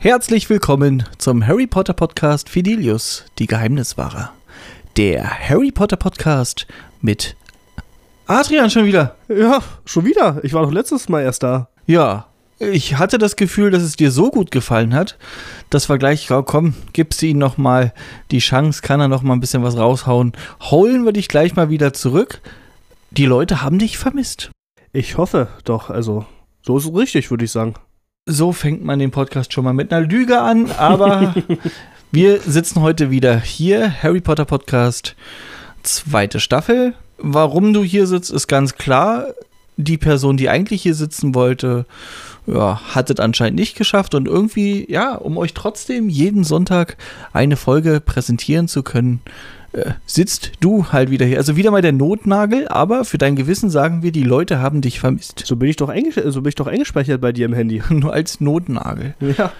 Herzlich willkommen zum Harry Potter Podcast Fidelius, die Geheimniswahrer. Der Harry Potter Podcast mit Adrian schon wieder. Ja, schon wieder. Ich war doch letztes Mal erst da. Ja, ich hatte das Gefühl, dass es dir so gut gefallen hat, dass wir gleich, oh, komm, gibst du ihm noch mal die Chance, kann er noch mal ein bisschen was raushauen. Holen wir dich gleich mal wieder zurück. Die Leute haben dich vermisst. Ich hoffe doch, also so ist es richtig, würde ich sagen. So fängt man den Podcast schon mal mit einer Lüge an, aber wir sitzen heute wieder hier, Harry Potter Podcast, zweite Staffel. Warum du hier sitzt, ist ganz klar. Die Person, die eigentlich hier sitzen wollte, ja, hat es anscheinend nicht geschafft und irgendwie, ja, um euch trotzdem jeden Sonntag eine Folge präsentieren zu können, äh, sitzt du halt wieder hier. Also wieder mal der Notnagel, aber für dein Gewissen sagen wir, die Leute haben dich vermisst. So bin ich doch, so bin ich doch eingespeichert bei dir im Handy. Nur als Notnagel. Ja.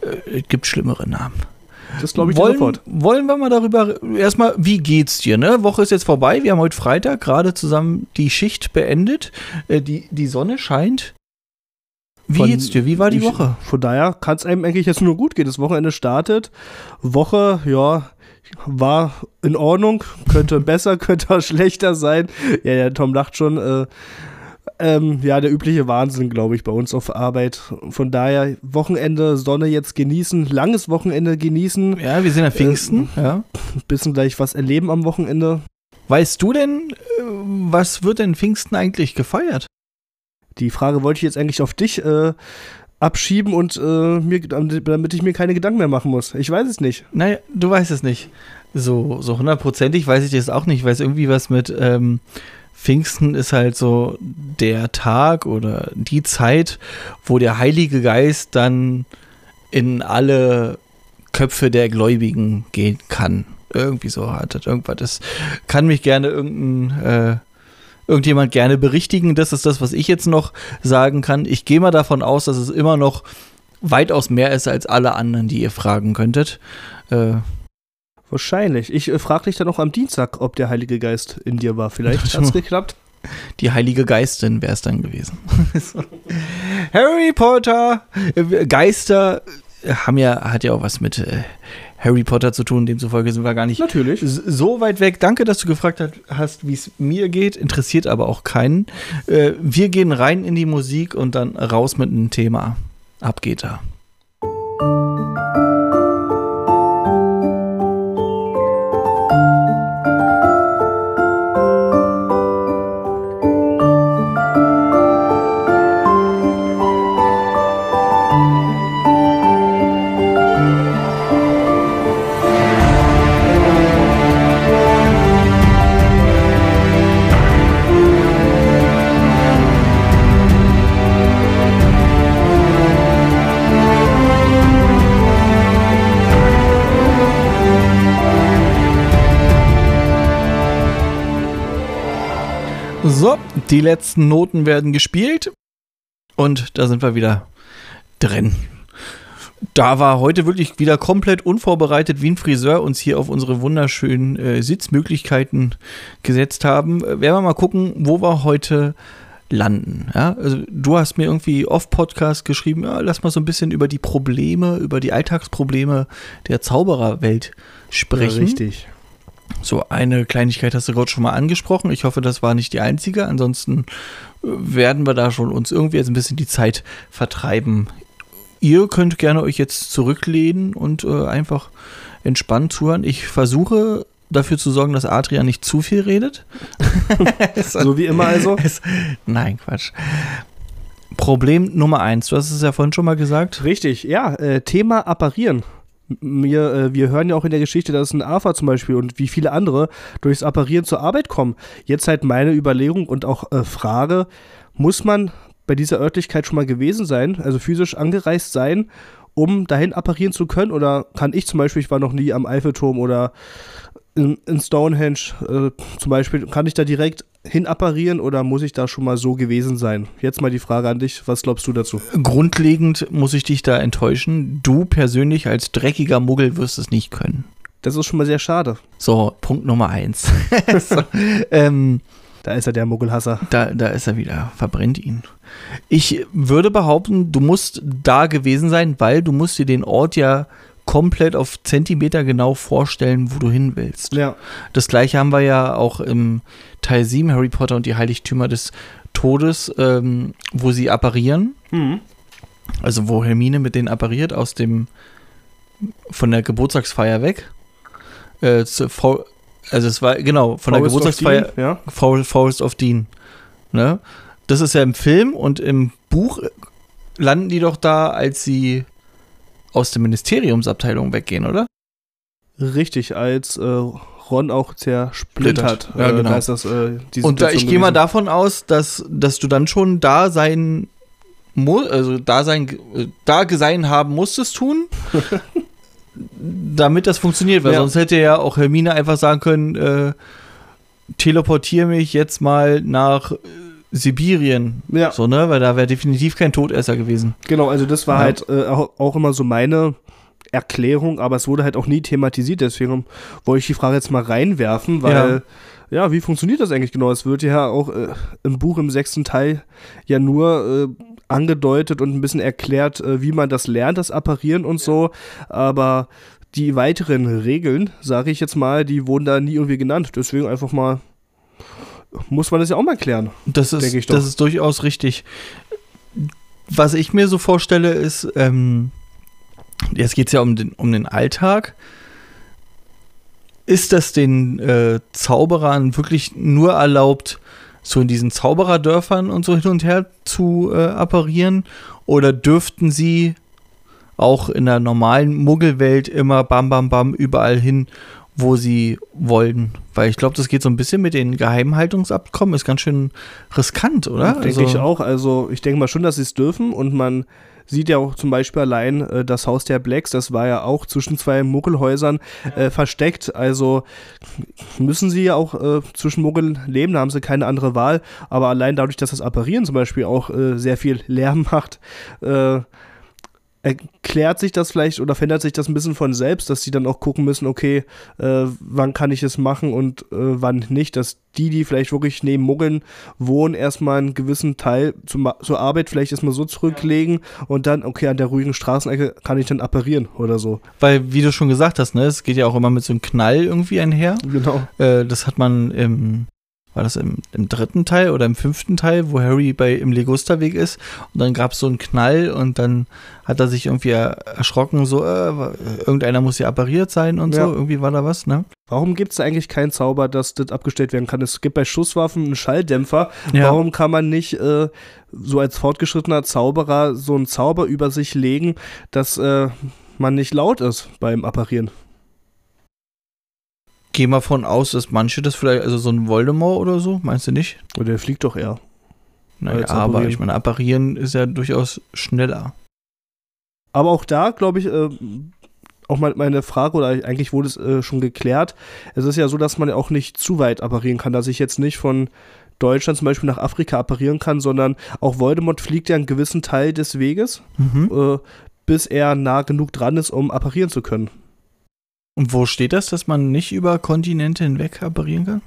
Äh, es gibt schlimmere Namen. Das glaube ich wollen, sofort. Wollen wir mal darüber, erstmal, wie geht's dir, ne? Woche ist jetzt vorbei, wir haben heute Freitag gerade zusammen die Schicht beendet, äh, die, die Sonne scheint. Wie Von- geht's dir? Wie war die ich, Woche? Von daher kann es einem eigentlich jetzt nur gut gehen. Das Wochenende startet. Woche, ja, war in Ordnung. Könnte besser, könnte auch schlechter sein. Ja, der Tom lacht schon. Äh, ähm, ja, der übliche Wahnsinn, glaube ich, bei uns auf Arbeit. Von daher Wochenende, Sonne jetzt genießen, langes Wochenende genießen, Ja, wir sind ja Pfingsten, ja. bisschen gleich was erleben am Wochenende. Weißt du denn, äh, was wird denn Pfingsten eigentlich gefeiert? Die Frage wollte ich jetzt eigentlich auf dich äh, abschieben und äh, mir, damit ich mir keine Gedanken mehr machen muss. Ich weiß es nicht. Naja, du weißt es nicht. So, so hundertprozentig weiß ich das auch nicht. Ich weiß irgendwie was mit ähm, Pfingsten ist halt so der Tag oder die Zeit, wo der Heilige Geist dann in alle Köpfe der Gläubigen gehen kann. Irgendwie so hat das irgendwas. Das kann mich gerne irgendein äh, irgendjemand gerne berichtigen. Das ist das, was ich jetzt noch sagen kann. Ich gehe mal davon aus, dass es immer noch weitaus mehr ist als alle anderen, die ihr fragen könntet. Äh, Wahrscheinlich. Ich äh, frage dich dann auch am Dienstag, ob der Heilige Geist in dir war. Vielleicht hat es geklappt. die Heilige Geistin wäre es dann gewesen. Harry Potter, äh, Geister äh, haben ja, hat ja auch was mit äh, Harry Potter zu tun, demzufolge sind wir gar nicht Natürlich. so weit weg. Danke, dass du gefragt hast, wie es mir geht. Interessiert aber auch keinen. Äh, wir gehen rein in die Musik und dann raus mit einem Thema. Ab geht er. Die letzten Noten werden gespielt und da sind wir wieder drin. Da war heute wirklich wieder komplett unvorbereitet, wie ein Friseur uns hier auf unsere wunderschönen äh, Sitzmöglichkeiten gesetzt haben. Äh, werden wir mal gucken, wo wir heute landen. Ja? Also, du hast mir irgendwie off-Podcast geschrieben, ja, lass mal so ein bisschen über die Probleme, über die Alltagsprobleme der Zaubererwelt sprechen. richtig. So, eine Kleinigkeit hast du gerade schon mal angesprochen. Ich hoffe, das war nicht die einzige. Ansonsten äh, werden wir da schon uns irgendwie jetzt ein bisschen die Zeit vertreiben. Ihr könnt gerne euch jetzt zurücklehnen und äh, einfach entspannt zuhören. Ich versuche dafür zu sorgen, dass Adrian nicht zu viel redet. So wie immer also. Es, nein, Quatsch. Problem Nummer eins. Du hast es ja vorhin schon mal gesagt. Richtig, ja. Äh, Thema Apparieren. Wir, äh, wir hören ja auch in der Geschichte, dass ein AFA zum Beispiel und wie viele andere durchs Apparieren zur Arbeit kommen. Jetzt halt meine Überlegung und auch äh, Frage, muss man bei dieser Örtlichkeit schon mal gewesen sein, also physisch angereist sein, um dahin apparieren zu können? Oder kann ich zum Beispiel, ich war noch nie am Eiffelturm oder in, in Stonehenge äh, zum Beispiel, kann ich da direkt hin apparieren oder muss ich da schon mal so gewesen sein? Jetzt mal die Frage an dich, was glaubst du dazu? Grundlegend muss ich dich da enttäuschen. Du persönlich als dreckiger Muggel wirst es nicht können. Das ist schon mal sehr schade. So, Punkt Nummer eins. so, ähm, Da ist er der Muggelhasser. Da, da ist er wieder, verbrennt ihn. Ich würde behaupten, du musst da gewesen sein, weil du musst dir den Ort ja komplett auf Zentimeter genau vorstellen, wo du hin willst. Ja. Das gleiche haben wir ja auch im Teil 7, Harry Potter und die Heiligtümer des Todes, ähm, wo sie apparieren. Mhm. Also wo Hermine mit denen appariert aus dem von der Geburtstagsfeier weg. Äh, zu, also es war genau von der Forest of Geburtstagsfeier Dean, Ja. For- Forest of Dean. Ne? Das ist ja im Film und im Buch landen die doch da, als sie aus der Ministeriumsabteilung weggehen, oder? Richtig, als äh, Ron auch zersplittert. Splittert. Ja, äh, genau. Da das, äh, Und da, ich gehe mal davon aus, dass, dass du dann schon da sein also da sein, äh, da sein haben musstest tun, damit das funktioniert, weil Ja. sonst hätte ja auch Hermine einfach sagen können, äh, teleportiere mich jetzt mal nach Sibirien. Ja. So, ne? Weil da wäre definitiv kein Todesser gewesen. Genau, also das war Ja. halt äh, auch, immer so meine Erklärung, aber es wurde halt auch nie thematisiert, deswegen wollte ich die Frage jetzt mal reinwerfen, weil ja, wie funktioniert das eigentlich genau? Es wird ja auch äh, im Buch im sechsten Teil ja nur äh, angedeutet und ein bisschen erklärt, äh, wie man das lernt, das Apparieren und so, aber die weiteren Regeln, sage ich jetzt mal, die wurden da nie irgendwie genannt, deswegen einfach mal muss man das ja auch mal klären. Das ist, das ist durchaus richtig. Was ich mir so vorstelle, ist, ähm, jetzt geht es ja um den, um den Alltag. Ist das den äh, Zauberern wirklich nur erlaubt, so in diesen Zaubererdörfern und so hin und her zu äh, apparieren? Oder dürften sie auch in der normalen Muggelwelt immer bam, bam, bam überall hin, wo sie wollen? Weil ich glaube, das geht so ein bisschen mit den Geheimhaltungsabkommen, ist ganz schön riskant, oder? Denke ich auch. Also ich denke mal schon, dass sie es dürfen und man sieht ja auch zum Beispiel allein äh, das Haus der Blacks, das war ja auch zwischen zwei Muggelhäusern äh, versteckt. Also müssen sie ja auch äh, zwischen Muggeln leben, da haben sie keine andere Wahl. Aber allein dadurch, dass das Apparieren zum Beispiel auch äh, sehr viel Lärm macht, äh, erklärt sich das vielleicht oder verändert sich das ein bisschen von selbst, dass sie dann auch gucken müssen, okay, äh, wann kann ich es machen und äh, wann nicht, dass die, die vielleicht wirklich neben Muggeln wohnen, erstmal einen gewissen Teil zum, zur Arbeit vielleicht erstmal so zurücklegen und dann, okay, an der ruhigen Straßenecke kann ich dann apparieren oder so. Weil, wie du schon gesagt hast, ne, es geht ja auch immer mit so einem Knall irgendwie einher. Genau. Äh, das hat man im, war das im, im dritten Teil oder im fünften Teil, wo Harry bei im Legusterweg ist und dann gab es so einen Knall und dann hat er sich irgendwie er, erschrocken, so, äh, irgendeiner muss hier appariert sein und Ja. so, irgendwie war da was, ne? Warum gibt es eigentlich keinen Zauber, dass das abgestellt werden kann? Es gibt bei Schusswaffen einen Schalldämpfer. Ja. Warum kann man nicht äh, so als fortgeschrittener Zauberer so einen Zauber über sich legen, dass äh, man nicht laut ist beim Apparieren? Geh mal von aus, dass manche das vielleicht, also so ein Voldemort oder so, meinst du nicht? Oder der fliegt doch eher. Naja, aber ich meine, apparieren ist ja durchaus schneller. Aber auch da, glaube ich, äh, auch mal meine Frage, oder eigentlich wurde es äh, schon geklärt, es ist ja so, dass man ja auch nicht zu weit apparieren kann, dass ich jetzt nicht von Deutschland zum Beispiel nach Afrika apparieren kann, sondern auch Voldemort fliegt ja einen gewissen Teil des Weges, Mhm. äh, bis er nah genug dran ist, um apparieren zu können. Und wo steht das, dass man nicht über Kontinente hinweg apparieren kann?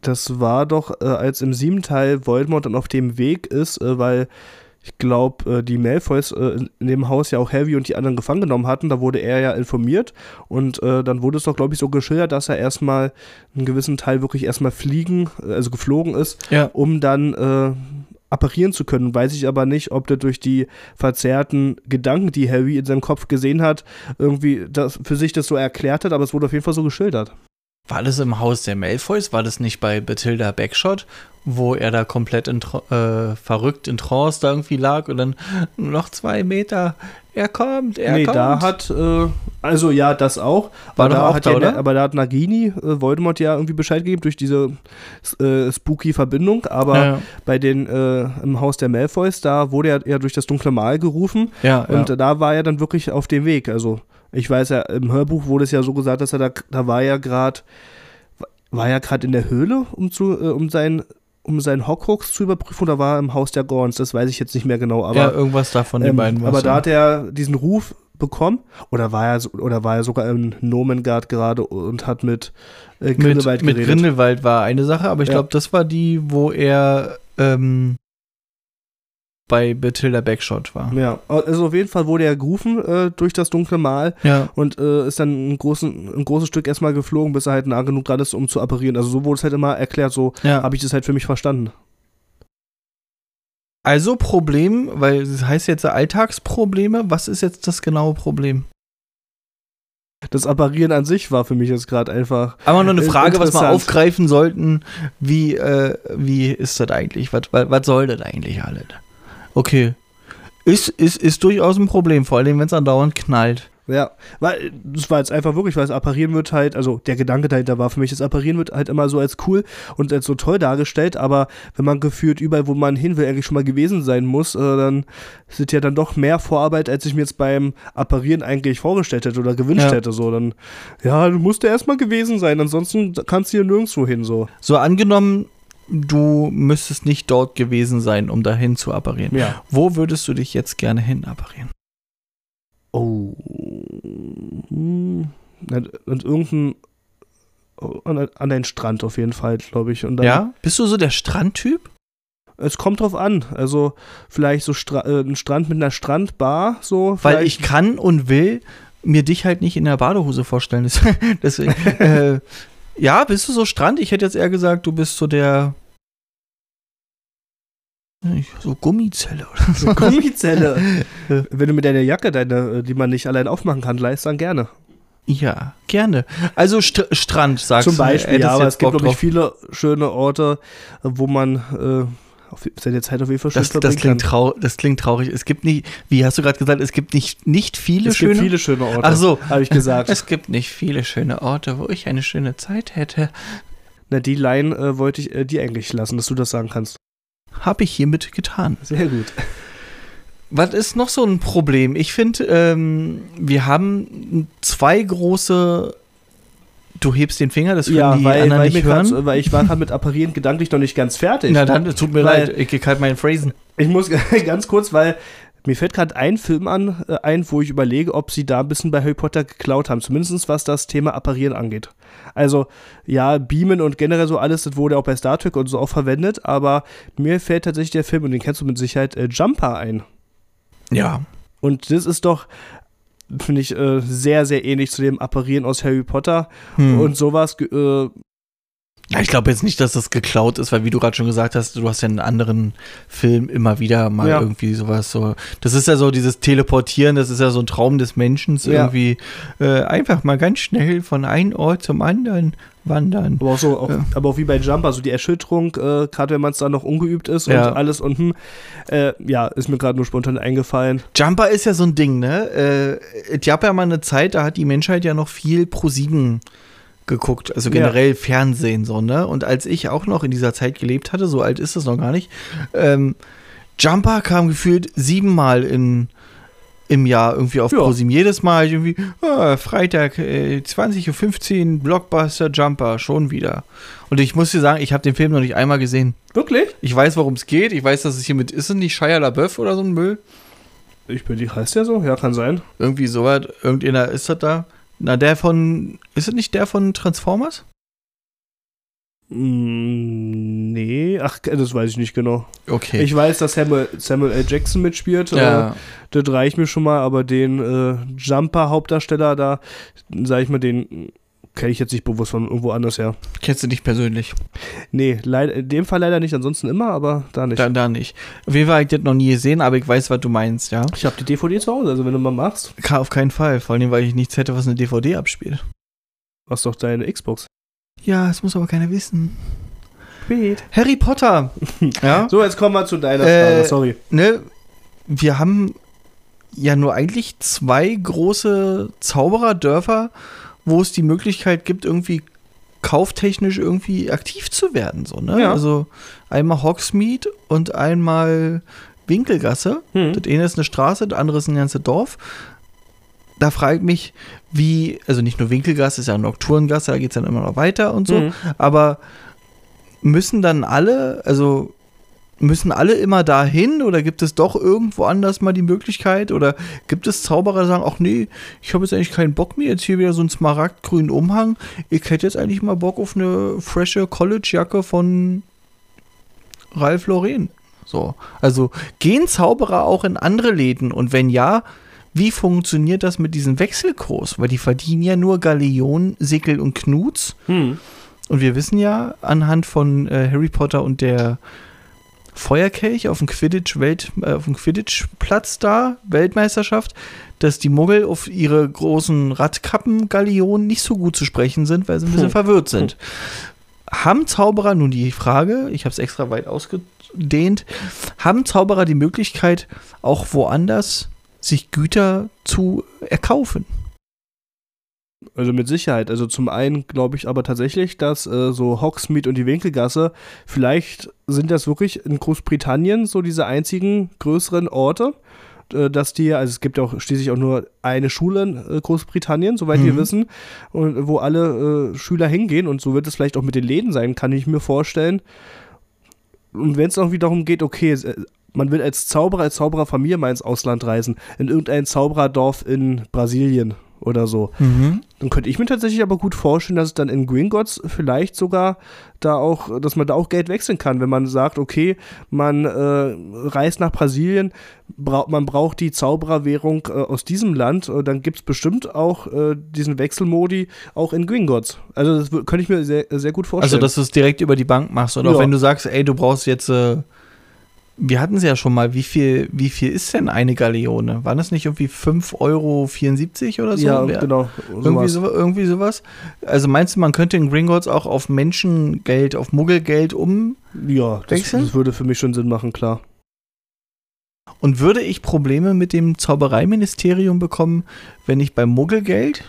Das war doch, äh, als im siebten Teil Voldemort dann auf dem Weg ist, äh, weil ich glaube, äh, die Malfoys äh, in- dem Haus ja auch Harry und die anderen gefangen genommen hatten. Da wurde er ja informiert und äh, dann wurde es doch, glaube ich, so geschildert, dass er erstmal einen gewissen Teil wirklich erstmal fliegen, äh, also geflogen ist, Ja. um dann apparieren zu können. Weiß ich aber nicht, ob der durch die verzerrten Gedanken, die Harry in seinem Kopf gesehen hat, irgendwie das, für sich das so erklärt hat, aber es wurde auf jeden Fall so geschildert. War das im Haus der Malfoys? War das nicht bei Bathilda Backshot, wo er da komplett in, äh, verrückt in Trance da irgendwie lag und dann noch zwei Meter, er kommt, er nee, kommt. da hat, äh, also ja, das auch. War aber doch auch hat da, ja, oder? Aber da hat Nagini, äh, Voldemort ja irgendwie Bescheid gegeben durch diese äh, spooky Verbindung. Aber ja, bei den, äh, im Haus der Malfoys, da wurde er ja durch das dunkle Mal gerufen. ja. Und da war er dann wirklich auf dem Weg. Also ich weiß ja, im Hörbuch wurde es ja so gesagt, dass er da, da war ja gerade, war ja gerade in der Höhle, um zu, äh, um sein um seinen Horcrux zu überprüfen oder war er im Haus der Gorns? Das weiß ich jetzt nicht mehr genau. Aber ja, irgendwas davon den ähm, beiden war's, aber da hat er diesen Ruf bekommen? Oder war er, oder war er sogar in Nomengard gerade und hat mit äh, Mit, Grindelwald mit geredet? Grindelwald war eine Sache, aber ich Ja. glaube, das war die, wo er ähm, bei Bathilda Backshot war. Ja, also auf jeden Fall wurde er gerufen äh, durch das dunkle Mal Ja. und äh, ist dann ein, großen, ein großes Stück erstmal geflogen, bis er halt nah genug dran ist, um zu apparieren. Also so wurde es halt immer erklärt, so ja. habe ich das halt für mich verstanden. Also Problem, weil es heißt jetzt Alltagsprobleme. Was ist jetzt das genaue Problem? Das Apparieren an sich war für mich jetzt gerade einfach. Aber noch eine Frage, was wir aufgreifen sollten. Wie, äh, wie ist das eigentlich? Was, was, was soll das eigentlich alles? Okay. Ist, ist, ist durchaus ein Problem, vor allem wenn es andauernd knallt. Ja, weil das war jetzt einfach wirklich, weil das Apparieren wird halt, also der Gedanke dahinter war für mich, das Apparieren wird halt immer so als cool und als so toll dargestellt, aber wenn man gefühlt überall, wo man hin will, eigentlich schon mal gewesen sein muss, äh, dann sind ja dann doch mehr Vorarbeit, als ich mir jetzt beim Apparieren eigentlich vorgestellt hätte oder gewünscht Ja. hätte. So, dann, ja, du musst ja erstmal gewesen sein, ansonsten kannst du hier nirgendwo hin. So. So angenommen, du müsstest nicht dort gewesen sein, um dahin zu apparieren. Ja. Wo würdest du dich jetzt gerne hin apparieren? Oh. Hm. Und irgendein. oh, An, an einen Strand auf jeden Fall, glaube ich. Und dann, ja? Bist du so der Strandtyp? Es kommt drauf an. Also vielleicht so Stra äh, ein Strand mit einer Strandbar, so. Weil ich kann und will mir dich halt nicht in der Badehose vorstellen. Deswegen, äh, ja, bist du so Strand? Ich hätte jetzt eher gesagt, du bist so der. So Gummizelle oder so. Gummizelle. Wenn du mit deiner Jacke, deine, die man nicht allein aufmachen kann, leist, dann gerne. Ja, gerne. Also St Strand, sagst Zum du. Beispiel, hättest ja, aber es gibt, glaube ich, viele schöne Orte, wo man äh, auf seine Zeit auf jeden Fall schön Das, das, klingt trau das klingt traurig. Es gibt nicht, wie hast du gerade gesagt, es gibt nicht, nicht viele Es schöne. gibt viele schöne Orte. Ach so. Habe ich gesagt. Es gibt nicht viele schöne Orte, wo ich eine schöne Zeit hätte. Na, die Line äh, wollte ich äh, dir eigentlich lassen, dass du das sagen kannst. Habe ich hiermit getan. Sehr gut. Was ist noch so ein Problem? Ich finde, ähm, wir haben zwei große. Du hebst den Finger, das können Ja, die weil, anderen weil, nicht mir grad, hören. weil ich war gerade mit Apparieren gedanklich noch nicht ganz fertig. Na dann, tut mir Weil- leid, ich krieg halt meinen Phrasen. Ich muss ganz kurz, weil mir fällt gerade ein Film an, äh, ein, wo ich überlege, ob sie da ein bisschen bei Harry Potter geklaut haben. Zumindest was das Thema Apparieren angeht. Also, ja, Beamen und generell so alles, das wurde auch bei Star Trek und so auch verwendet, aber mir fällt tatsächlich der Film, und den kennst du mit Sicherheit, äh, Jumper ein. Ja. Und das ist doch, finde ich, äh, sehr, sehr ähnlich zu dem Apparieren aus Harry Potter. Hm. Und sowas, äh, Ja, ich glaube jetzt nicht, dass das geklaut ist, weil wie du gerade schon gesagt hast, du hast ja in anderen Filmen immer wieder mal Ja. irgendwie sowas so. Das ist ja so dieses Teleportieren, das ist ja so ein Traum des Menschen, Ja. irgendwie äh, einfach mal ganz schnell von einem Ort zum anderen wandern. Aber auch so, auch, Ja. aber auch wie bei Jumper, so die Erschütterung, äh, gerade wenn man es dann noch ungeübt ist Ja. und alles und hm, äh, ja, ist mir gerade nur spontan eingefallen. Jumper ist ja so ein Ding, ne? Äh, es gab ja mal eine Zeit, da hat die Menschheit ja noch viel pro sieben geguckt, also Ja. generell Fernsehen so, ne? Und als ich auch noch in dieser Zeit gelebt hatte, so alt ist es noch gar nicht, ähm, Jumper kam gefühlt siebenmal in im Jahr irgendwie auf Ja. ProSieben. Jedes Mal irgendwie, ah, Freitag, äh, 20.15 Uhr, Blockbuster Jumper, schon wieder. Und ich muss dir sagen, ich habe den Film noch nicht einmal gesehen. Wirklich? Ich weiß, worum es geht. Ich weiß, dass es hier mit, ist es nicht Shia LaBeouf oder so ein Müll? Ich bin die, heißt der so? Ja, kann sein. Irgendwie sowas. Irgendeiner ist das da. Na, der von. Ist es nicht der von Transformers? Mm, nee, ach, das weiß ich nicht genau. Okay. Ich weiß, dass Samuel, Samuel L. Jackson mitspielt. ja. Äh, das reicht mir schon mal, aber den äh, Jumper-Hauptdarsteller da, sag ich mal, den kenne ich jetzt nicht bewusst von irgendwo anders her. Kennst du nicht persönlich? Nee, leid, in dem Fall leider nicht, ansonsten immer, aber da nicht. Da, da nicht. Auf jeden Fall habe ich das noch nie gesehen, aber ich weiß, was du meinst, ja. ich habe die DVD zu Hause, also wenn du mal machst, Auf keinen Fall. Vor allem, weil ich nichts hätte, was eine DVD abspielt. hast doch deine Xbox. Ja, das muss aber keiner wissen. Spät. Harry Potter. ja. So, jetzt kommen wir zu deiner Äh, Frage, sorry. ne, wir haben ja nur eigentlich zwei große Zaubererdörfer, wo es die Möglichkeit gibt, irgendwie kauftechnisch irgendwie aktiv zu werden. So, ne? Ja. Also einmal Hogsmeade und einmal Winkelgasse. Hm. Das eine ist eine Straße, das andere ist ein ganzes Dorf. Da frage ich mich, wie, also nicht nur Winkelgasse, ist ja Nocturngasse, da geht es dann immer noch weiter und so. Mhm. Aber müssen dann alle, also müssen alle immer dahin oder gibt es doch irgendwo anders mal die Möglichkeit oder gibt es Zauberer, die sagen, ach nee, ich habe jetzt eigentlich keinen Bock mehr, jetzt hier wieder so einen smaragdgrünen Umhang, ich hätte jetzt eigentlich mal Bock auf eine frische College-Jacke von Ralph Lauren. So, also gehen Zauberer auch in andere Läden und wenn ja, wie funktioniert das mit diesem Wechselkurs? Weil die verdienen ja nur Galeonen, Sickel und Knuts. Hm. Und wir wissen ja anhand von äh, Harry Potter und der Feuerkelch auf dem Quidditch Welt äh, auf dem Quidditch Platz da Weltmeisterschaft, dass die Muggel auf ihre großen Radkappen Galeonen nicht so gut zu sprechen sind, weil sie ein bisschen Hm. verwirrt sind. Haben Zauberer nun die Frage, ich habe es extra weit ausgedehnt, haben Zauberer die Möglichkeit auch woanders sich Güter zu erkaufen? Also mit Sicherheit. Also zum einen glaube ich aber tatsächlich, dass äh, so Hogsmeade und die Winkelgasse, vielleicht sind das wirklich in Großbritannien so diese einzigen größeren Orte, äh, dass die, also es gibt auch schließlich auch nur eine Schule in äh, Großbritannien, soweit wir Mhm. wissen, und wo alle äh, Schüler hingehen und so wird es vielleicht auch mit den Läden sein, kann ich mir vorstellen. Und wenn es auch wiederum geht, okay, äh, man will als Zauberer, als Zaubererfamilie mal ins Ausland reisen, in irgendein Zaubererdorf in Brasilien oder so. Dann könnte ich mir tatsächlich aber gut vorstellen, dass es dann in Gringotts vielleicht sogar da auch, dass man da auch Geld wechseln kann, wenn man sagt, okay, man äh, reist nach Brasilien, brau man braucht die Zaubererwährung äh, aus diesem Land, äh, dann gibt es bestimmt auch äh, diesen Wechselmodi auch in Gringotts. Also das könnte ich mir sehr, sehr gut Also, vorstellen. dass du es direkt über die Bank machst. Auch Ja. wenn du sagst, ey, du brauchst jetzt, äh, wir hatten es ja schon mal, wie viel, wie viel ist denn eine Galeone? Waren das nicht irgendwie 5,74 Euro oder so? ja, genau. Irgendwie, sowas. so, irgendwie sowas. Also meinst du, man könnte in Gringotts auch auf Menschengeld, auf Muggelgeld um? Ja, das, das würde für mich schon Sinn machen, klar. Und würde ich Probleme mit dem Zaubereiministerium bekommen, wenn ich beim Muggelgeld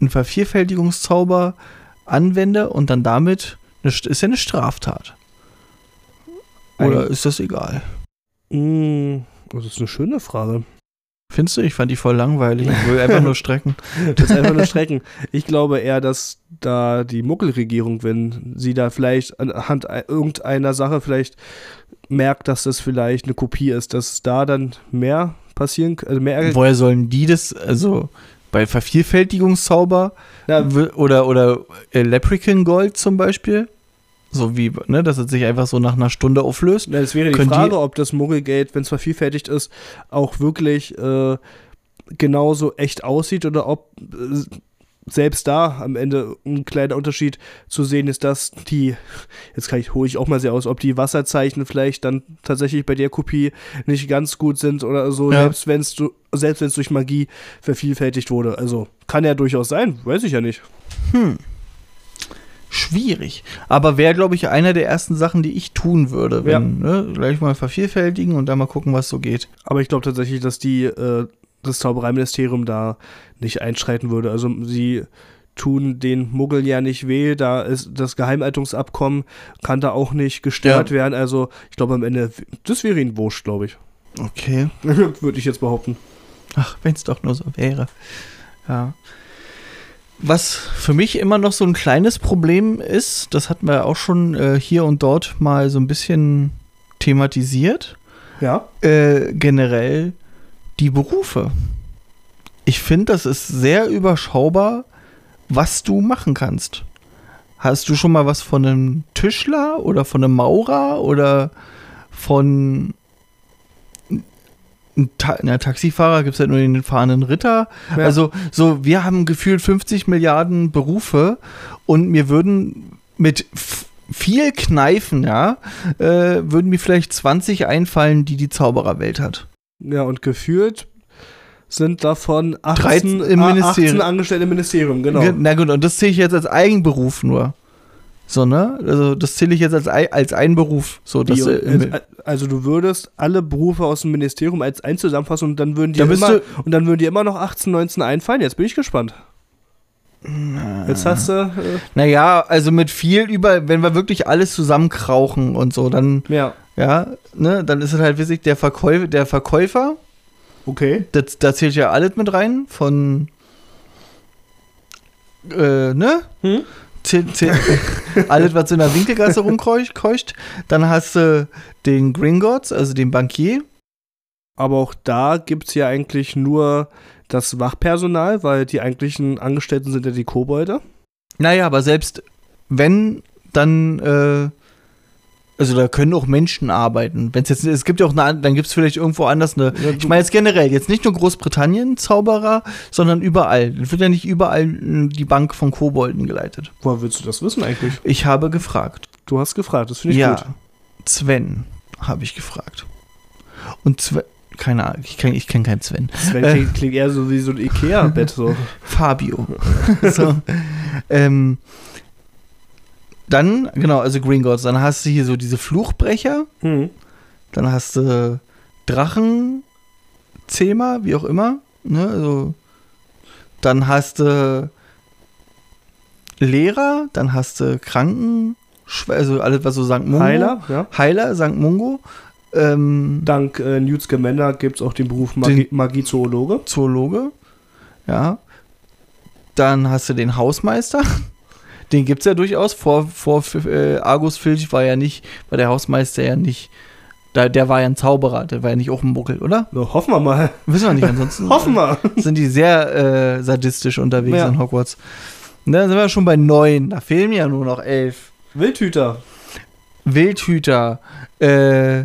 einen Vervielfältigungszauber anwende und dann damit, eine, St- ist ja eine Straftat. Oder ist das egal? Mm, das ist eine schöne Frage. Findest du? Ich fand die voll langweilig. Ich will einfach nur strecken. Das ist einfach nur Strecken. Ich glaube eher, dass da die Muggelregierung, wenn sie da vielleicht anhand ei- irgendeiner Sache vielleicht merkt, dass das vielleicht eine Kopie ist, dass da dann mehr passieren, also mehr. Woher sollen die das, also bei Vervielfältigungszauber w- oder, oder äh, Leprechaun Gold zum Beispiel, so wie, ne, dass es sich einfach so nach einer Stunde auflöst. das wäre die können die- Frage, ob das Muggelgeld, wenn es vervielfältigt ist, auch wirklich äh, genauso echt aussieht oder ob äh, selbst da am Ende ein kleiner Unterschied zu sehen ist, dass die, jetzt kann ich, hole ich auch mal sehr aus, ob die Wasserzeichen vielleicht dann tatsächlich bei der Kopie nicht ganz gut sind oder so, Ja. selbst wenn es selbst wenn es durch Magie vervielfältigt wurde. Also kann ja durchaus sein, weiß ich ja nicht. Hm. Schwierig. Aber wäre, glaube ich, einer der ersten Sachen, die ich tun würde. Ja. Wenn, ne, gleich mal vervielfältigen und dann mal gucken, was so geht. Aber ich glaube tatsächlich, dass die, äh, das Zaubereiministerium da nicht einschreiten würde. Also sie tun den Muggel ja nicht weh, da ist das Geheimhaltungsabkommen kann da auch nicht gestört Ja. werden. Also ich glaube am Ende, das wäre ihnen wurscht, glaube ich. Okay. würde ich jetzt behaupten. Ach, wenn es doch nur so wäre. Ja. Was für mich immer noch so ein kleines Problem ist, das hatten wir auch schon äh, hier und dort mal so ein bisschen thematisiert, Ja. äh, generell die Berufe. Ich finde, das ist sehr überschaubar, was du machen kannst. Hast du schon mal was von einem Tischler oder von einem Maurer oder von Ta na, Taxifahrer gibt es halt nur den fahrenden Ritter. Ja. Also so, wir haben gefühlt 50 Milliarden Berufe und mir würden mit viel Kneifen, ja, äh, würden mir vielleicht 20 einfallen, die die Zaubererwelt hat. Ja, und gefühlt sind davon 18, 13 im ah, Ministerium. 18 Angestellte im Ministerium, genau. Ge- Na gut, und das zähle ich jetzt als Eigenberuf nur. So, ne? Also das zähle ich jetzt als, als einen Beruf. So, das, Die, äh, also, also du würdest alle Berufe aus dem Ministerium als eins zusammenfassen und dann würden bist immer du- und dann würden dir immer noch 18, 19 einfallen. Jetzt bin ich gespannt. Jetzt hast du äh, naja, also mit viel über, wenn wir wirklich alles zusammenkrauchen und so, dann, ja, ja, ne, dann ist es halt wirklich der Verkäufer, der Verkäufer, okay. das, da zählt ja alles mit rein, von, äh, ne? Hm? alles, was in der Winkelgasse rumkeucht. Dann hast du den Gringotts, also den Bankier. Aber auch da gibt es ja eigentlich nur das Wachpersonal, weil die eigentlichen Angestellten sind ja die Kobolde. Naja, aber selbst wenn, dann, äh, also da können auch Menschen arbeiten. Wenn's jetzt, es gibt ja auch eine, dann gibt es vielleicht irgendwo anders eine, Ja, ich meine jetzt generell, jetzt nicht nur Großbritannien Zauberer, sondern überall. Es wird ja nicht überall äh, die Bank von Kobolden geleitet. Woher willst du das wissen eigentlich? Ich habe gefragt. Du hast gefragt, das finde ich ja, gut. Sven habe ich gefragt. Und Sven, keine Ahnung, ich kenne ich kenn keinen Sven. Sven Äh. klingt, klingt eher so wie so ein Ikea-Bett. So. Fabio. so, ähm, dann, genau, also Green Gods, dann hast du hier so diese Fluchbrecher, Hm. dann hast du Drachenzähmer, wie auch immer, ne, also, dann hast du Lehrer, dann hast du Kranken, also alles, was so St. Mungo, Heiler, ja. Heiler, St. Mungo, ähm, Dank äh, Newt Scamander gibt es auch den Beruf Magie- Magiezoologe. Zoologe, ja. Dann hast du den Hausmeister. Den gibt es ja durchaus. Vor, vor äh, Argus Filch war ja nicht, war der Hausmeister ja nicht, da, der war ja ein Zauberer, der war ja nicht auch ein Muckel, oder? So, hoffen wir mal. Wissen wir nicht, ansonsten Hoffen wir. sind die sehr äh, sadistisch unterwegs Ja. in Hogwarts. Na, dann sind wir schon bei neun, da fehlen ja nur noch elf. Wildhüter. Wildhüter, äh,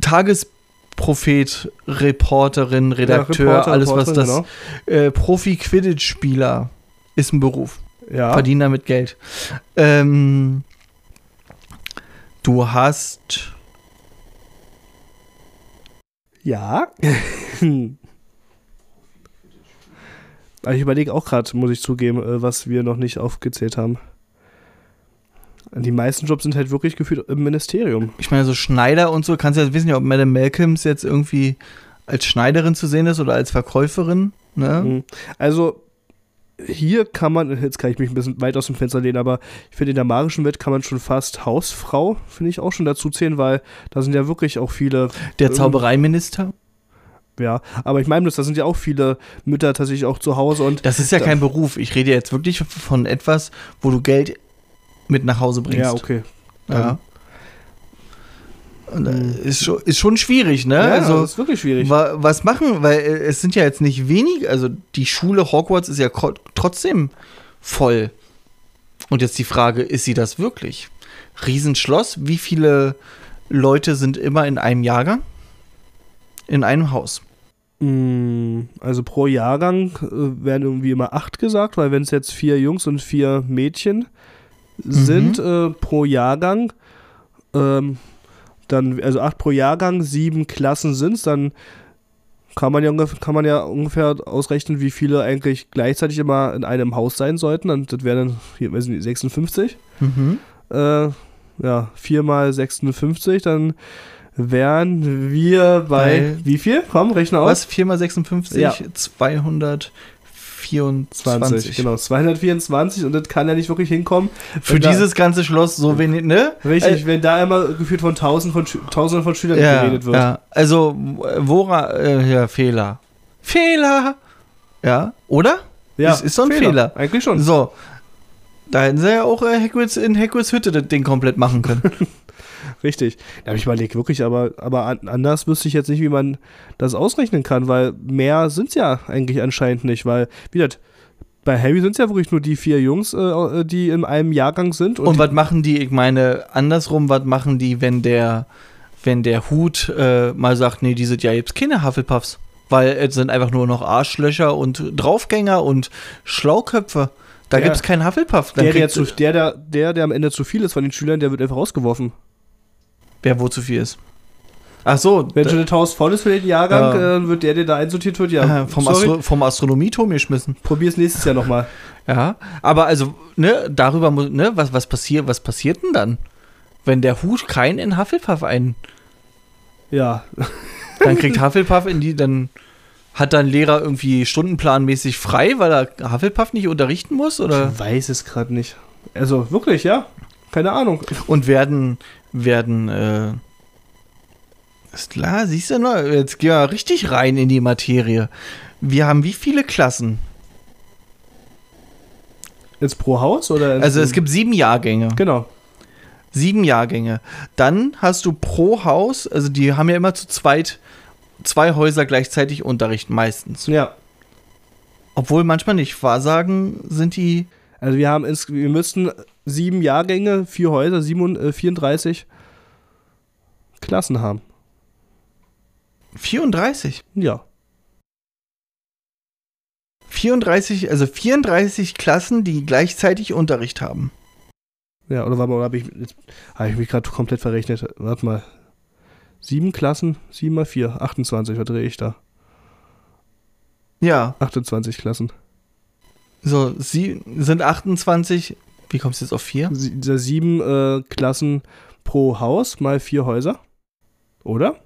Tagesprophet, Reporterin, Redakteur, Ja, Reporter, alles was Reporterin, das äh, Profi-Quidditch-Spieler ist ein Beruf. Ja. Verdienen damit Geld. Ähm, du hast. Ja. Ich überlege auch gerade, muss ich zugeben, äh, was wir noch nicht aufgezählt haben. Die meisten Jobs sind halt wirklich gefühlt im Ministerium. Ich meine, so Schneider und so, kannst du ja wissen, ob Madame Malcolms jetzt irgendwie als Schneiderin zu sehen ist oder als Verkäuferin. Ne? Mhm. Also hier kann man, jetzt kann ich mich ein bisschen weit aus dem Fenster lehnen, aber ich finde, in der magischen Welt kann man schon fast Hausfrau, finde ich, auch schon dazu zählen, weil da sind ja wirklich auch viele, Der Ähm, Zaubereiminister. ja, aber ich meine, da sind ja auch viele Mütter tatsächlich auch zu Hause und Das ist ja Da- kein Beruf. Ich rede jetzt wirklich von etwas, wo du Geld mit nach Hause bringst. ja, okay. Ja. Und, äh, Mhm. ist, schon, ist schon schwierig, ne? Ja, also, ist wirklich schwierig. wa was machen? Weil äh, es sind ja jetzt nicht wenig, also die Schule Hogwarts ist ja trotzdem voll. Und jetzt die Frage, ist sie das wirklich? Riesenschloss, wie viele Leute sind immer in einem Jahrgang? In einem Haus. Mm, Also pro Jahrgang äh, werden irgendwie immer acht gesagt, weil wenn es jetzt vier Jungs und vier Mädchen sind äh, pro Jahrgang, ähm, dann, also acht pro Jahrgang, sieben Klassen sind es, dann kann man, ja ungefähr, kann man ja ungefähr ausrechnen, wie viele eigentlich gleichzeitig immer in einem Haus sein sollten. Und das wären dann, hier, weiß nicht, 56. Mhm. Äh, ja, 4 mal 56, dann wären wir bei, Bei- wie viel? Komm, rechne aus. Was? 4 mal 56? Ja. 224. 20, genau, 224 und das kann ja nicht wirklich hinkommen. Für da- dieses ganze Schloss so wenig, ne? Richtig, wenn da immer gefühlt von tausend von Tausenden von Schülern ja, geredet wird. Ja, also, wora, äh, ja, Fehler. Fehler! Ja, oder? Ist- ist doch ein Fehler. Eigentlich schon. So. Da hätten sie ja auch äh, Hagrids, in Hagrids Hütte das Ding komplett machen können. Richtig. Da habe ich überlegt, wirklich, aber, aber an, anders wüsste ich jetzt nicht, wie man das ausrechnen kann, weil mehr sind es ja eigentlich anscheinend nicht, weil, wie gesagt, bei Harry sind es ja wirklich nur die vier Jungs, äh, die in einem Jahrgang sind. Und, die- was machen die, ich meine, andersrum, was machen die, wenn der, wenn der Hut äh, mal sagt, nee, die sind ja jetzt keine Hufflepuffs. Weil es sind einfach nur noch Arschlöcher und Draufgänger und Schlauköpfe. Da gibt es keinen Hufflepuff. Dann der, der, zu, der, der, der, der am Ende zu viel ist von den Schülern, der wird einfach rausgeworfen. Wer wo zu viel ist. Ach so, Wenn schon das Haus voll ist für den Jahrgang, Ja. äh, wird der, der da einsortiert wird, ja. äh, vom, Astro vom Astronomieturm geschmissen. probier's nächstes Jahr nochmal. Ja, aber also, ne, darüber muss, ne, was, was passiert, was passiert denn dann? Wenn der Hut keinen in Hufflepuff ein, Ja. dann kriegt Hufflepuff in die, dann hat dann Lehrer irgendwie stundenplanmäßig frei, weil er Hufflepuff nicht unterrichten muss oder Ich weiß es gerade nicht. Also wirklich, ja. Keine Ahnung. und werden werden äh, ist klar, siehst du noch, jetzt gehen wir richtig rein in die Materie. Wir haben wie viele Klassen? Jetzt pro Haus oder? Also es gibt sieben Jahrgänge. Genau. Sieben Jahrgänge. Dann hast du pro Haus, also die haben ja immer zu zweit zwei Häuser gleichzeitig Unterricht meistens. Ja. Obwohl manchmal nicht. Wahrsagen sind die. Also wir haben ins, wir müssten sieben Jahrgänge, vier Häuser, 37, äh, 34 Klassen haben. 34. Ja. 34, also 34 Klassen, die gleichzeitig Unterricht haben. Ja, oder warte mal, habe ich, hab ich mich gerade komplett verrechnet. Warte mal. Sieben Klassen, sieben mal vier, 28, was drehe ich da? Ja. 28 Klassen. So, sie sind 28. Wie kommst du jetzt auf vier? Sie, sieben äh, Klassen pro Haus mal vier Häuser. Oder?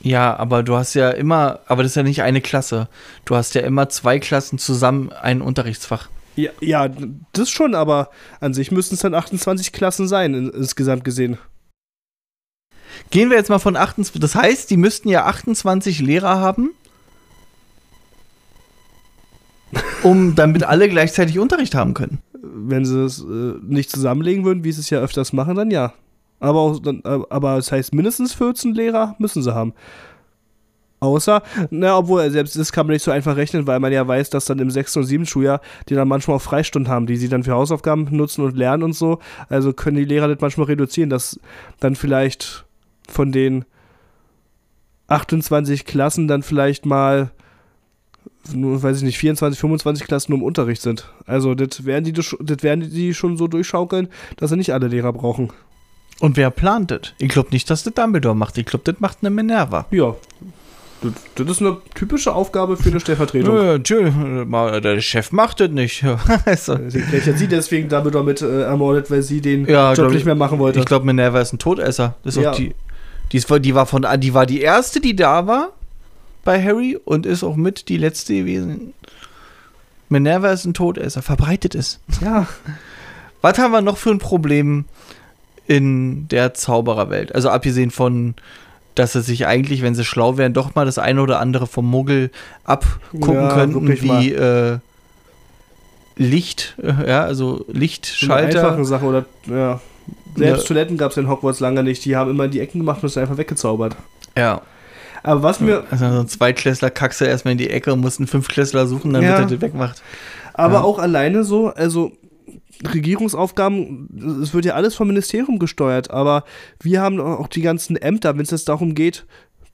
Ja, aber du hast ja immer, aber das ist ja nicht eine Klasse. Du hast ja immer zwei Klassen zusammen ein Unterrichtsfach. Ja, ja das schon, aber an sich müssten es dann 28 Klassen sein, insgesamt gesehen. Gehen wir jetzt mal von 28, das heißt, die müssten ja 28 Lehrer haben, um damit alle gleichzeitig Unterricht haben können. Wenn sie es äh, nicht zusammenlegen würden, wie sie es ja öfters machen, dann ja. Aber, äh, aber das heißt, mindestens 14 Lehrer müssen sie haben. Außer, na, obwohl, selbst das kann man nicht so einfach rechnen, weil man ja weiß, dass dann im 6. und 7. Schuljahr die dann manchmal auch Freistunden haben, die sie dann für Hausaufgaben nutzen und lernen und so. Also können die Lehrer das manchmal reduzieren, dass dann vielleicht von den 28 Klassen dann vielleicht mal, nur, weiß ich nicht, 24, 25 Klassen nur im Unterricht sind. Also das werden die, das werden die schon so durchschaukeln, dass sie nicht alle Lehrer brauchen. Und wer plant das? Ich glaube nicht, dass das Dumbledore macht. Ich glaube, das macht eine Minerva. Ja. Das, das, ist eine typische Aufgabe für eine Stellvertretung. Ja, ja, der Chef macht das nicht. also. Vielleicht hat sie deswegen Dumbledore mit äh, ermordet, weil sie den ja, Job nicht mehr machen wollte. Ich glaube, Minerva ist ein Todesser. Das ist ja. auch die, die, ist, die, war von, die war die erste, die da war bei Harry und ist auch mit die letzte gewesen. Minerva ist ein Todesser, verbreitet ist. Ja. Was haben wir noch für ein Problem in der Zaubererwelt? Also abgesehen von, dass sie sich eigentlich, wenn sie schlau wären, doch mal das eine oder andere vom Muggel abgucken ja, könnten, wie äh, Licht, äh, ja, also Lichtschalter. Einfache Sache oder ja. Selbst ja. Toiletten gab es in Hogwarts lange nicht. Die haben immer in die Ecken gemacht und es einfach weggezaubert. Ja. Aber was mir. Also so ein Zweitklässler kackst du erstmal in die Ecke und musst einen Fünftklässler suchen, damit ja. er das wegmacht. Aber ja. auch alleine so, also Regierungsaufgaben, es wird ja alles vom Ministerium gesteuert, aber wir haben auch die ganzen Ämter, wenn es jetzt darum geht,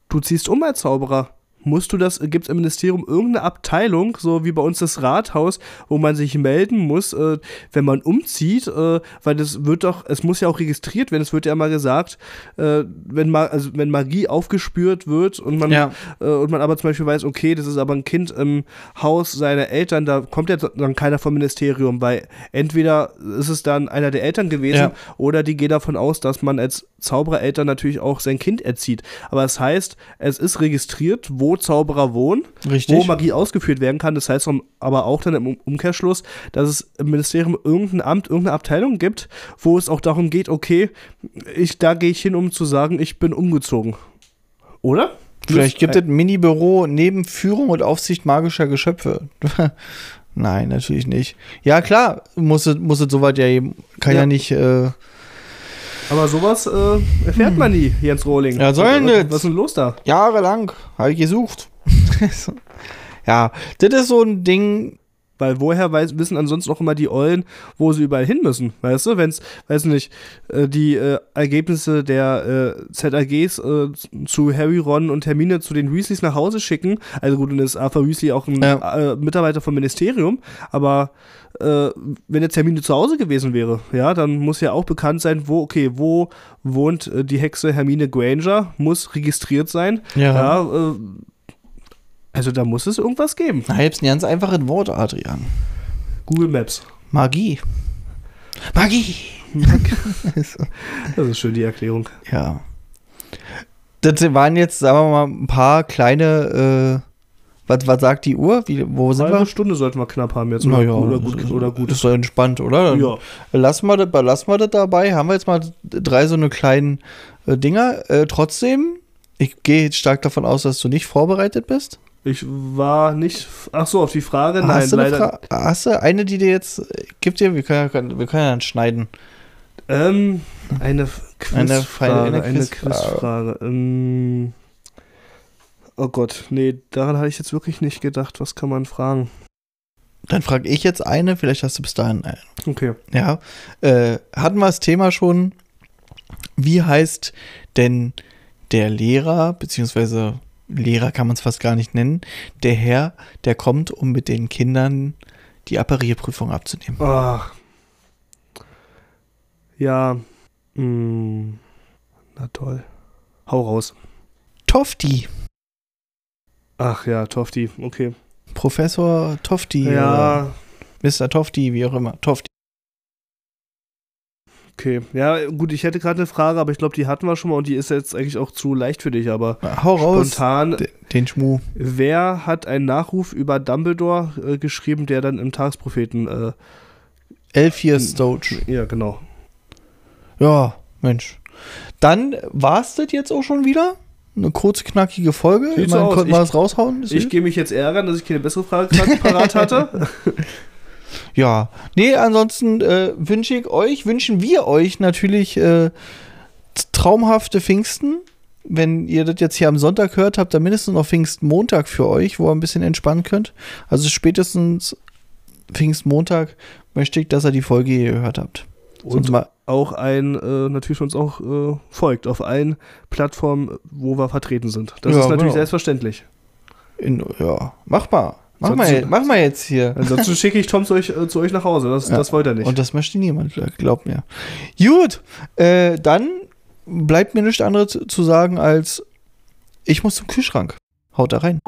du ziehst um als Zauberer musst du das, gibt es im Ministerium irgendeine Abteilung, so wie bei uns das Rathaus, wo man sich melden muss, äh, wenn man umzieht, äh, weil das wird doch, es muss ja auch registriert werden, es wird ja immer gesagt, äh, wenn, ma also wenn Magie aufgespürt wird und man, ja. Äh, und man aber zum Beispiel weiß, okay, das ist aber ein Kind im Haus seiner Eltern, da kommt ja dann keiner vom Ministerium, weil entweder ist es dann einer der Eltern gewesen ja. oder die gehen davon aus, dass man als Zauberereltern natürlich auch sein Kind erzieht. Aber das heißt, es ist registriert, wo Zauberer wohnen, Richtig. wo Magie ausgeführt werden kann. Das heißt aber auch dann im Umkehrschluss, dass es im Ministerium irgendein Amt, irgendeine Abteilung gibt, wo es auch darum geht, okay, ich, da gehe ich hin, um zu sagen, ich bin umgezogen. Oder? Vielleicht gibt es ein Mini-Büro neben Führung und Aufsicht magischer Geschöpfe. Nein, natürlich nicht. Ja, klar, muss es, muss es soweit ja eben, kann ja, ja nicht. Äh, aber sowas äh, erfährt man nie, Jens Rohling. Ja, sollen was, was ist denn los da? Jahrelang habe ich gesucht. ja, das ist so ein Ding. Weil woher weiß, wissen ansonsten auch immer die Eulen, wo sie überall hin müssen? Weißt du, wenn es, weiß nicht, äh, die äh, Ergebnisse der äh, ZAGs äh, zu Harry, Ron und Hermine zu den Weasleys nach Hause schicken. Also gut, dann ist Arthur Weasley auch ein ja. Äh, Mitarbeiter vom Ministerium, aber äh, wenn jetzt Hermine zu Hause gewesen wäre, ja, dann muss ja auch bekannt sein, wo, okay, wo wohnt äh, die Hexe Hermine Granger, muss registriert sein. Ja. ja äh, also da muss es irgendwas geben. Na, jetzt ein ganz einfaches Wort, Adrian. Google Maps. Magie. Magie. das ist schön, die Erklärung. Ja. Das waren jetzt, sagen wir mal, ein paar kleine äh, was, was sagt die Uhr? Wie, wo sind Eine wir? Stunde sollten wir knapp haben jetzt. Oder, ja, oder, gut, oder gut. Ist doch entspannt, oder? Dann ja. Lassen wir, das, lassen wir das dabei. Haben wir jetzt mal drei so eine kleinen äh, Dinger. Äh, trotzdem, ich gehe jetzt stark davon aus, dass du nicht vorbereitet bist. Ich war nicht. Ach so, auf die Frage? Nein, hast, du eine leider. Fra hast du eine, die dir jetzt äh, gibt dir? Wir können ja, wir können ja dann schneiden. Ähm, eine Eine Quizfrage. Eine Eine Quizfrage. Quizfrage. Ähm, oh Gott, nee, daran hatte ich jetzt wirklich nicht gedacht. Was kann man fragen? Dann frage ich jetzt eine, vielleicht hast du bis dahin eine. Okay. Ja. Äh, hatten wir das Thema schon? Wie heißt denn der Lehrer, beziehungsweise Lehrer kann man es fast gar nicht nennen, der Herr, der kommt, um mit den Kindern die Apparierprüfung abzunehmen? Ach. Ja. Hm. Na toll. Hau raus. Tofti. Ach ja, Tofti. Okay. Professor Tofti. Ja, Mr. Tofti, wie auch immer. Tofti. okay. Ja, gut, ich hätte gerade eine Frage, aber ich glaube, die hatten wir schon mal und die ist jetzt eigentlich auch zu leicht für dich, aber Hau raus. spontan. De- Den Schmu. Wer hat einen Nachruf über Dumbledore äh, geschrieben, der dann im Tagespropheten. Äh, Elphias Stoge. ja, genau. Ja, Mensch. Dann war es das jetzt auch schon wieder. Eine kurze, knackige Folge. Sieht so konnten wir Ich- es raushauen. Das Ich gehe mich jetzt ärgern, dass ich keine bessere Frage parat hatte. Ja. Nee, ansonsten äh, wünsche ich euch, wünschen wir euch natürlich äh, traumhafte Pfingsten. Wenn ihr das jetzt hier am Sonntag hört, habt ihr mindestens noch Pfingstmontag für euch, wo ihr ein bisschen entspannen könnt. Also spätestens Pfingstmontag möchte ich, dass ihr die Folge hier gehört habt. Und auch ein, äh, natürlich uns auch äh, folgt auf allen Plattformen, wo wir vertreten sind. Das Ja, ist natürlich genau. selbstverständlich. in, ja, mach mal. Mach Sonst- mal, mach mal jetzt hier. Ansonsten schicke ich Tom zu euch, äh, zu euch nach Hause. Das, Ja. das wollt ihr nicht. Und das möchte niemand, glaubt mir. Gut, äh, dann bleibt mir nichts anderes zu sagen als ich muss zum Kühlschrank. Haut da rein.